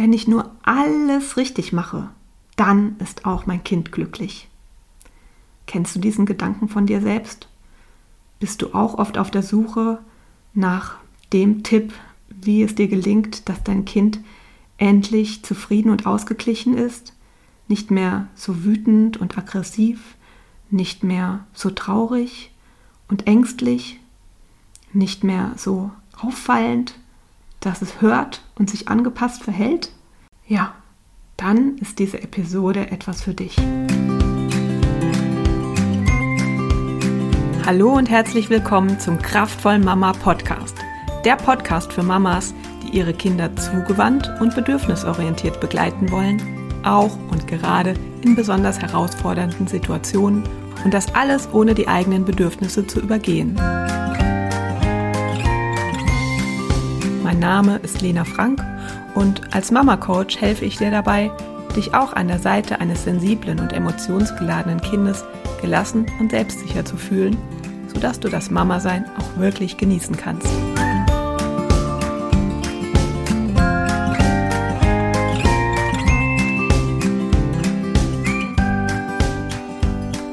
wenn ich nur alles richtig mache, dann ist auch mein Kind glücklich. Kennst du diesen Gedanken von dir selbst? Bist du auch oft auf der Suche nach dem Tipp, wie es dir gelingt, dass dein Kind endlich zufrieden und ausgeglichen ist, nicht mehr so wütend und aggressiv, nicht mehr so traurig und ängstlich, nicht mehr so auffallend, dass es hört und sich angepasst verhält? Ja, dann ist diese Episode etwas für dich. Hallo und herzlich willkommen zum Kraftvollen Mama Podcast. Der Podcast für Mamas, die ihre Kinder zugewandt und bedürfnisorientiert begleiten wollen, auch und gerade in besonders herausfordernden Situationen und das alles ohne die eigenen Bedürfnisse zu übergehen. Mein Name ist Lena Frank und als Mama Coach helfe ich dir dabei, dich auch an der Seite eines sensiblen und emotionsgeladenen Kindes gelassen und selbstsicher zu fühlen, sodass du das Mama-Sein auch wirklich genießen kannst.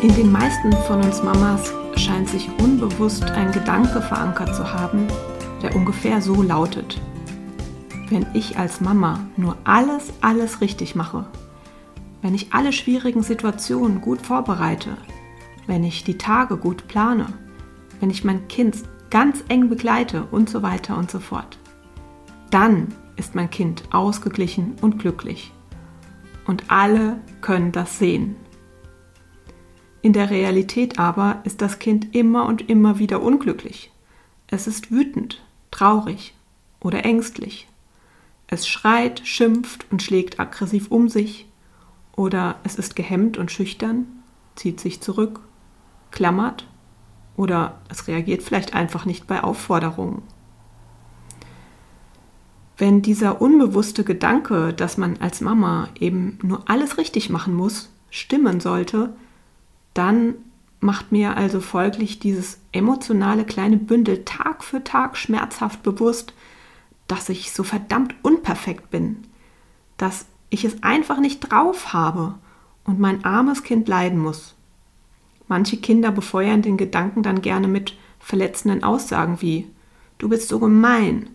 In den meisten von uns Mamas scheint sich unbewusst ein Gedanke verankert zu haben, der ungefähr so lautet. Wenn ich als Mama nur alles, alles richtig mache, wenn ich alle schwierigen Situationen gut vorbereite, wenn ich die Tage gut plane, wenn ich mein Kind ganz eng begleite und so weiter und so fort, dann ist mein Kind ausgeglichen und glücklich. Und alle können das sehen. In der Realität aber ist das Kind immer und immer wieder unglücklich. Es ist wütend, traurig oder ängstlich. Es schreit, schimpft und schlägt aggressiv um sich. Oder es ist gehemmt und schüchtern, zieht sich zurück, klammert oder es reagiert vielleicht einfach nicht bei Aufforderungen. Wenn dieser unbewusste Gedanke, dass man als Mama eben nur alles richtig machen muss, stimmen sollte, dann macht mir also folglich dieses emotionale kleine Bündel Tag für Tag schmerzhaft bewusst, dass ich so verdammt unperfekt bin, dass ich es einfach nicht drauf habe und mein armes Kind leiden muss. Manche Kinder befeuern den Gedanken dann gerne mit verletzenden Aussagen wie Du bist so gemein,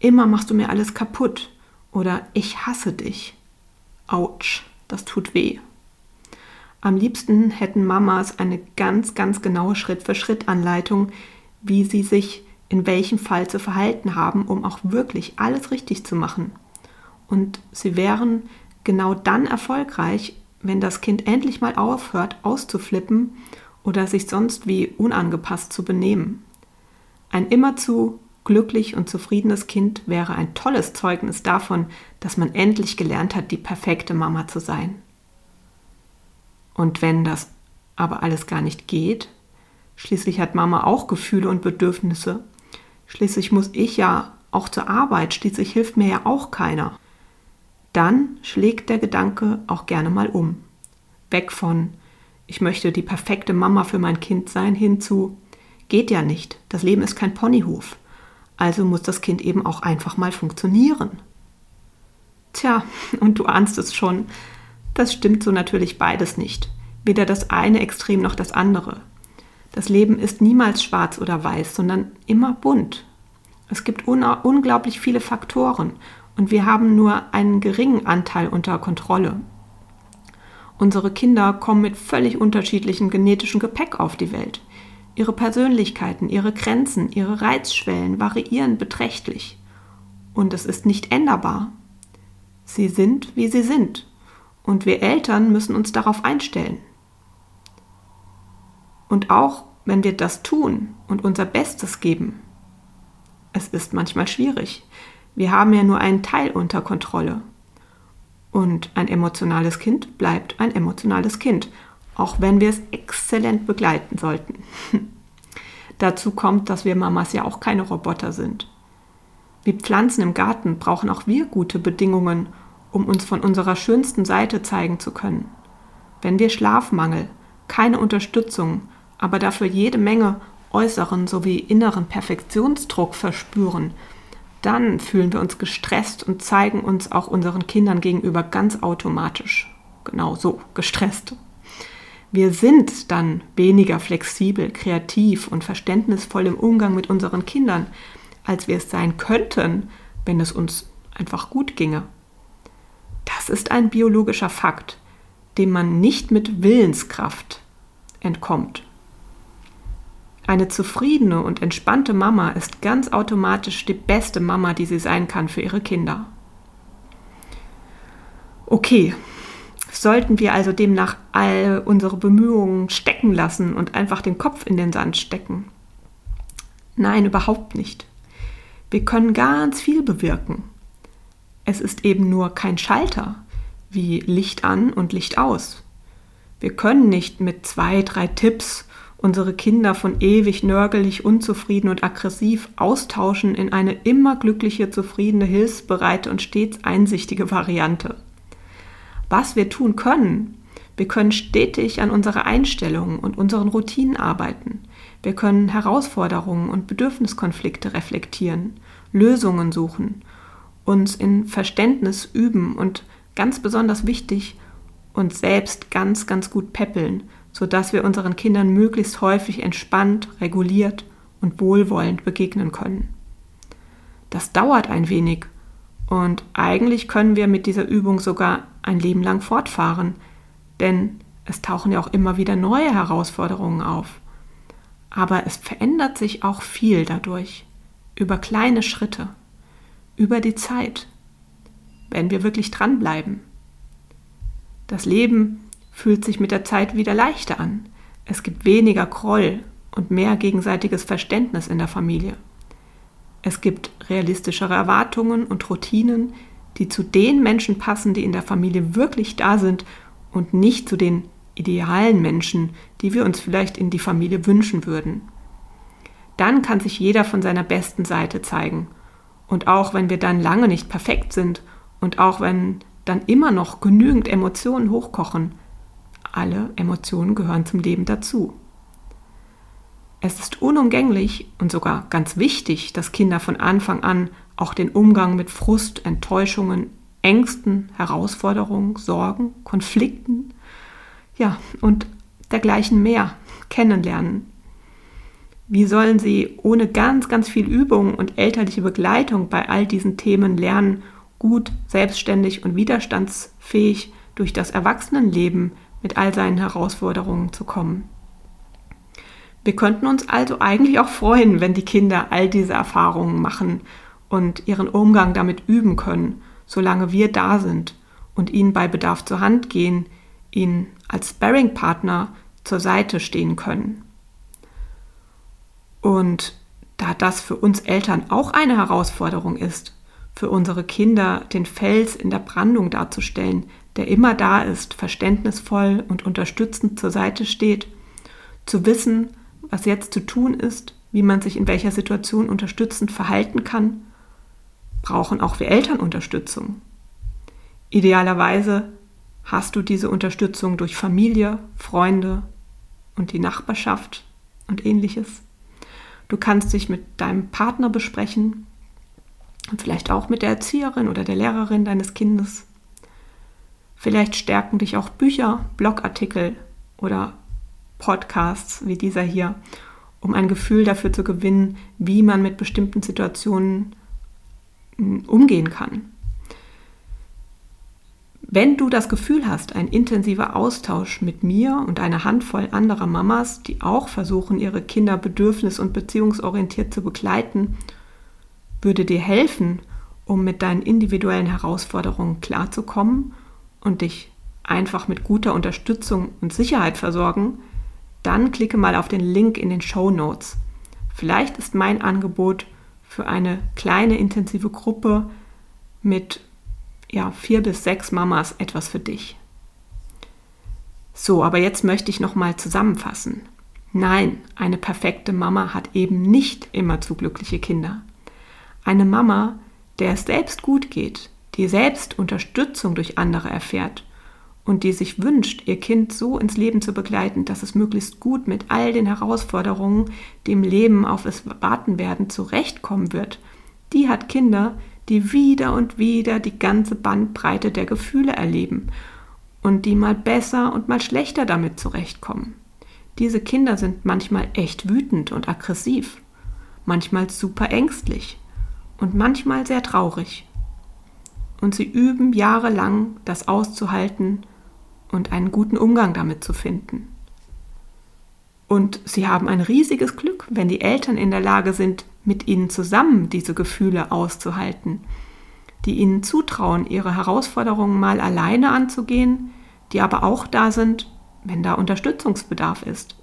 immer machst du mir alles kaputt oder ich hasse dich. Autsch, das tut weh. Am liebsten hätten Mamas eine ganz, ganz genaue Schritt-für-Schritt-Anleitung, wie sie sich in welchem Fall zu verhalten haben, um auch wirklich alles richtig zu machen. Und sie wären genau dann erfolgreich, wenn das Kind endlich mal aufhört auszuflippen oder sich sonst wie unangepasst zu benehmen. Ein immerzu glücklich und zufriedenes Kind wäre ein tolles Zeugnis davon, dass man endlich gelernt hat, die perfekte Mama zu sein. Und wenn das aber alles gar nicht geht, schließlich hat Mama auch Gefühle und Bedürfnisse, schließlich muss ich ja auch zur Arbeit, schließlich hilft mir ja auch keiner, dann schlägt der Gedanke auch gerne mal um. Weg von, ich möchte die perfekte Mama für mein Kind sein, hin zu, geht ja nicht, das Leben ist kein Ponyhof, also muss das Kind eben auch einfach mal funktionieren. Tja, und du ahnst es schon, das stimmt so natürlich beides nicht. Weder das eine Extrem noch das andere. Das Leben ist niemals schwarz oder weiß, sondern immer bunt. Es gibt un unglaublich viele Faktoren und wir haben nur einen geringen Anteil unter Kontrolle. Unsere Kinder kommen mit völlig unterschiedlichem genetischen Gepäck auf die Welt. Ihre Persönlichkeiten, ihre Grenzen, ihre Reizschwellen variieren beträchtlich. Und es ist nicht änderbar. Sie sind, wie sie sind und wir Eltern müssen uns darauf einstellen. Und auch wenn wir das tun und unser Bestes geben, es ist manchmal schwierig. Wir haben ja nur einen Teil unter Kontrolle. Und ein emotionales Kind bleibt ein emotionales Kind, auch wenn wir es exzellent begleiten sollten. Dazu kommt, dass wir Mamas ja auch keine Roboter sind. Wie Pflanzen im Garten brauchen auch wir gute Bedingungen, um uns von unserer schönsten Seite zeigen zu können. Wenn wir Schlafmangel, keine Unterstützung, aber dafür jede Menge äußeren sowie inneren Perfektionsdruck verspüren, dann fühlen wir uns gestresst und zeigen uns auch unseren Kindern gegenüber ganz automatisch. Genau so, gestresst. Wir sind dann weniger flexibel, kreativ und verständnisvoll im Umgang mit unseren Kindern, als wir es sein könnten, wenn es uns einfach gut ginge. Das ist ein biologischer Fakt, dem man nicht mit Willenskraft entkommt. Eine zufriedene und entspannte Mama ist ganz automatisch die beste Mama, die sie sein kann für ihre Kinder. Okay, sollten wir also demnach all unsere Bemühungen stecken lassen und einfach den Kopf in den Sand stecken? Nein, überhaupt nicht. Wir können ganz viel bewirken. Es ist eben nur kein Schalter wie Licht an und Licht aus. Wir können nicht mit zwei, drei Tipps unsere Kinder von ewig nörgelig, unzufrieden und aggressiv austauschen in eine immer glückliche, zufriedene, hilfsbereite und stets einsichtige Variante. Was wir tun können, wir können stetig an unserer Einstellung und unseren Routinen arbeiten. Wir können Herausforderungen und Bedürfniskonflikte reflektieren, Lösungen suchen, uns in Verständnis üben und ganz besonders wichtig, uns selbst ganz, ganz gut peppeln, sodass wir unseren Kindern möglichst häufig entspannt, reguliert und wohlwollend begegnen können. Das dauert ein wenig und eigentlich können wir mit dieser Übung sogar ein Leben lang fortfahren, denn es tauchen ja auch immer wieder neue Herausforderungen auf. Aber es verändert sich auch viel dadurch, über kleine Schritte, über die Zeit, wenn wir wirklich dranbleiben. Das Leben fühlt sich mit der Zeit wieder leichter an. Es gibt weniger Groll und mehr gegenseitiges Verständnis in der Familie. Es gibt realistischere Erwartungen und Routinen, die zu den Menschen passen, die in der Familie wirklich da sind und nicht zu den idealen Menschen, die wir uns vielleicht in die Familie wünschen würden. Dann kann sich jeder von seiner besten Seite zeigen. Und auch wenn wir dann lange nicht perfekt sind und auch wenn dann immer noch genügend Emotionen hochkochen, alle Emotionen gehören zum Leben dazu. Es ist unumgänglich und sogar ganz wichtig, dass Kinder von Anfang an auch den Umgang mit Frust, Enttäuschungen, Ängsten, Herausforderungen, Sorgen, Konflikten, ja, und dergleichen mehr kennenlernen. Wie sollen sie ohne ganz, ganz viel Übung und elterliche Begleitung bei all diesen Themen lernen, gut, selbstständig und widerstandsfähig durch das Erwachsenenleben mit all seinen Herausforderungen zu kommen? Wir könnten uns also eigentlich auch freuen, wenn die Kinder all diese Erfahrungen machen und ihren Umgang damit üben können, solange wir da sind und ihnen bei Bedarf zur Hand gehen, ihnen als Sparring-Partner zur Seite stehen können. Und da das für uns Eltern auch eine Herausforderung ist, für unsere Kinder den Fels in der Brandung darzustellen, der immer da ist, verständnisvoll und unterstützend zur Seite steht, zu wissen, was jetzt zu tun ist, wie man sich in welcher Situation unterstützend verhalten kann, brauchen auch wir Eltern Unterstützung. Idealerweise hast du diese Unterstützung durch Familie, Freunde und die Nachbarschaft und ähnliches. Du kannst dich mit deinem Partner besprechen und vielleicht auch mit der Erzieherin oder der Lehrerin deines Kindes. Vielleicht stärken dich auch Bücher, Blogartikel oder Podcasts wie dieser hier, um ein Gefühl dafür zu gewinnen, wie man mit bestimmten Situationen hm, umgehen kann. Wenn du das Gefühl hast, ein intensiver Austausch mit mir und einer Handvoll anderer Mamas, die auch versuchen, ihre Kinder bedürfnis- und beziehungsorientiert zu begleiten, würde dir helfen, um mit deinen individuellen Herausforderungen klarzukommen und dich einfach mit guter Unterstützung und Sicherheit versorgen, dann klicke mal auf den Link in den Show Notes. Vielleicht ist mein Angebot für eine kleine intensive Gruppe mit ja, vier bis sechs Mamas etwas für dich. So, aber jetzt möchte ich nochmal zusammenfassen. Nein, eine perfekte Mama hat eben nicht immer zu glückliche Kinder. Eine Mama, der es selbst gut geht, die selbst Unterstützung durch andere erfährt und die sich wünscht, ihr Kind so ins Leben zu begleiten, dass es möglichst gut mit all den Herausforderungen, die im Leben auf es warten werden, zurechtkommen wird, die hat Kinder, die wieder und wieder die ganze Bandbreite der Gefühle erleben und die mal besser und mal schlechter damit zurechtkommen. Diese Kinder sind manchmal echt wütend und aggressiv, manchmal super ängstlich und manchmal sehr traurig. Und sie üben jahrelang, das auszuhalten und einen guten Umgang damit zu finden. Und sie haben ein riesiges Glück, wenn die Eltern in der Lage sind, mit ihnen zusammen diese Gefühle auszuhalten, die ihnen zutrauen, ihre Herausforderungen mal alleine anzugehen, die aber auch da sind, wenn da Unterstützungsbedarf ist.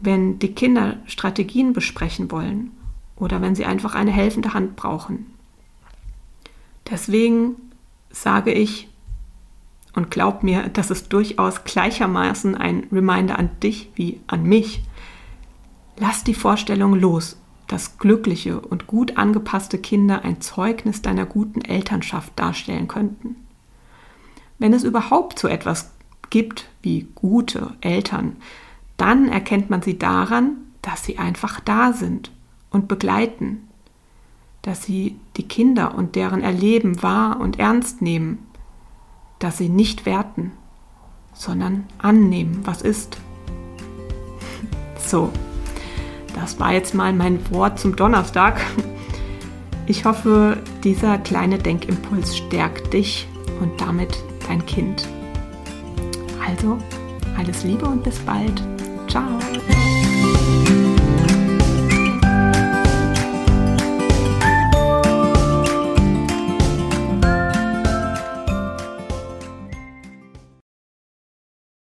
Wenn die Kinder Strategien besprechen wollen oder wenn sie einfach eine helfende Hand brauchen. Deswegen sage ich und glaub mir, das ist durchaus gleichermaßen ein Reminder an dich wie an mich. Lass die Vorstellung los, dass glückliche und gut angepasste Kinder ein Zeugnis deiner guten Elternschaft darstellen könnten. Wenn es überhaupt so etwas gibt wie gute Eltern, dann erkennt man sie daran, dass sie einfach da sind und begleiten, dass sie die Kinder und deren Erleben wahr und ernst nehmen, dass sie nicht werten, sondern annehmen, was ist. So, das war jetzt mal mein Wort zum Donnerstag. Ich hoffe, dieser kleine Denkimpuls stärkt dich und damit dein Kind. Also, alles Liebe und bis bald.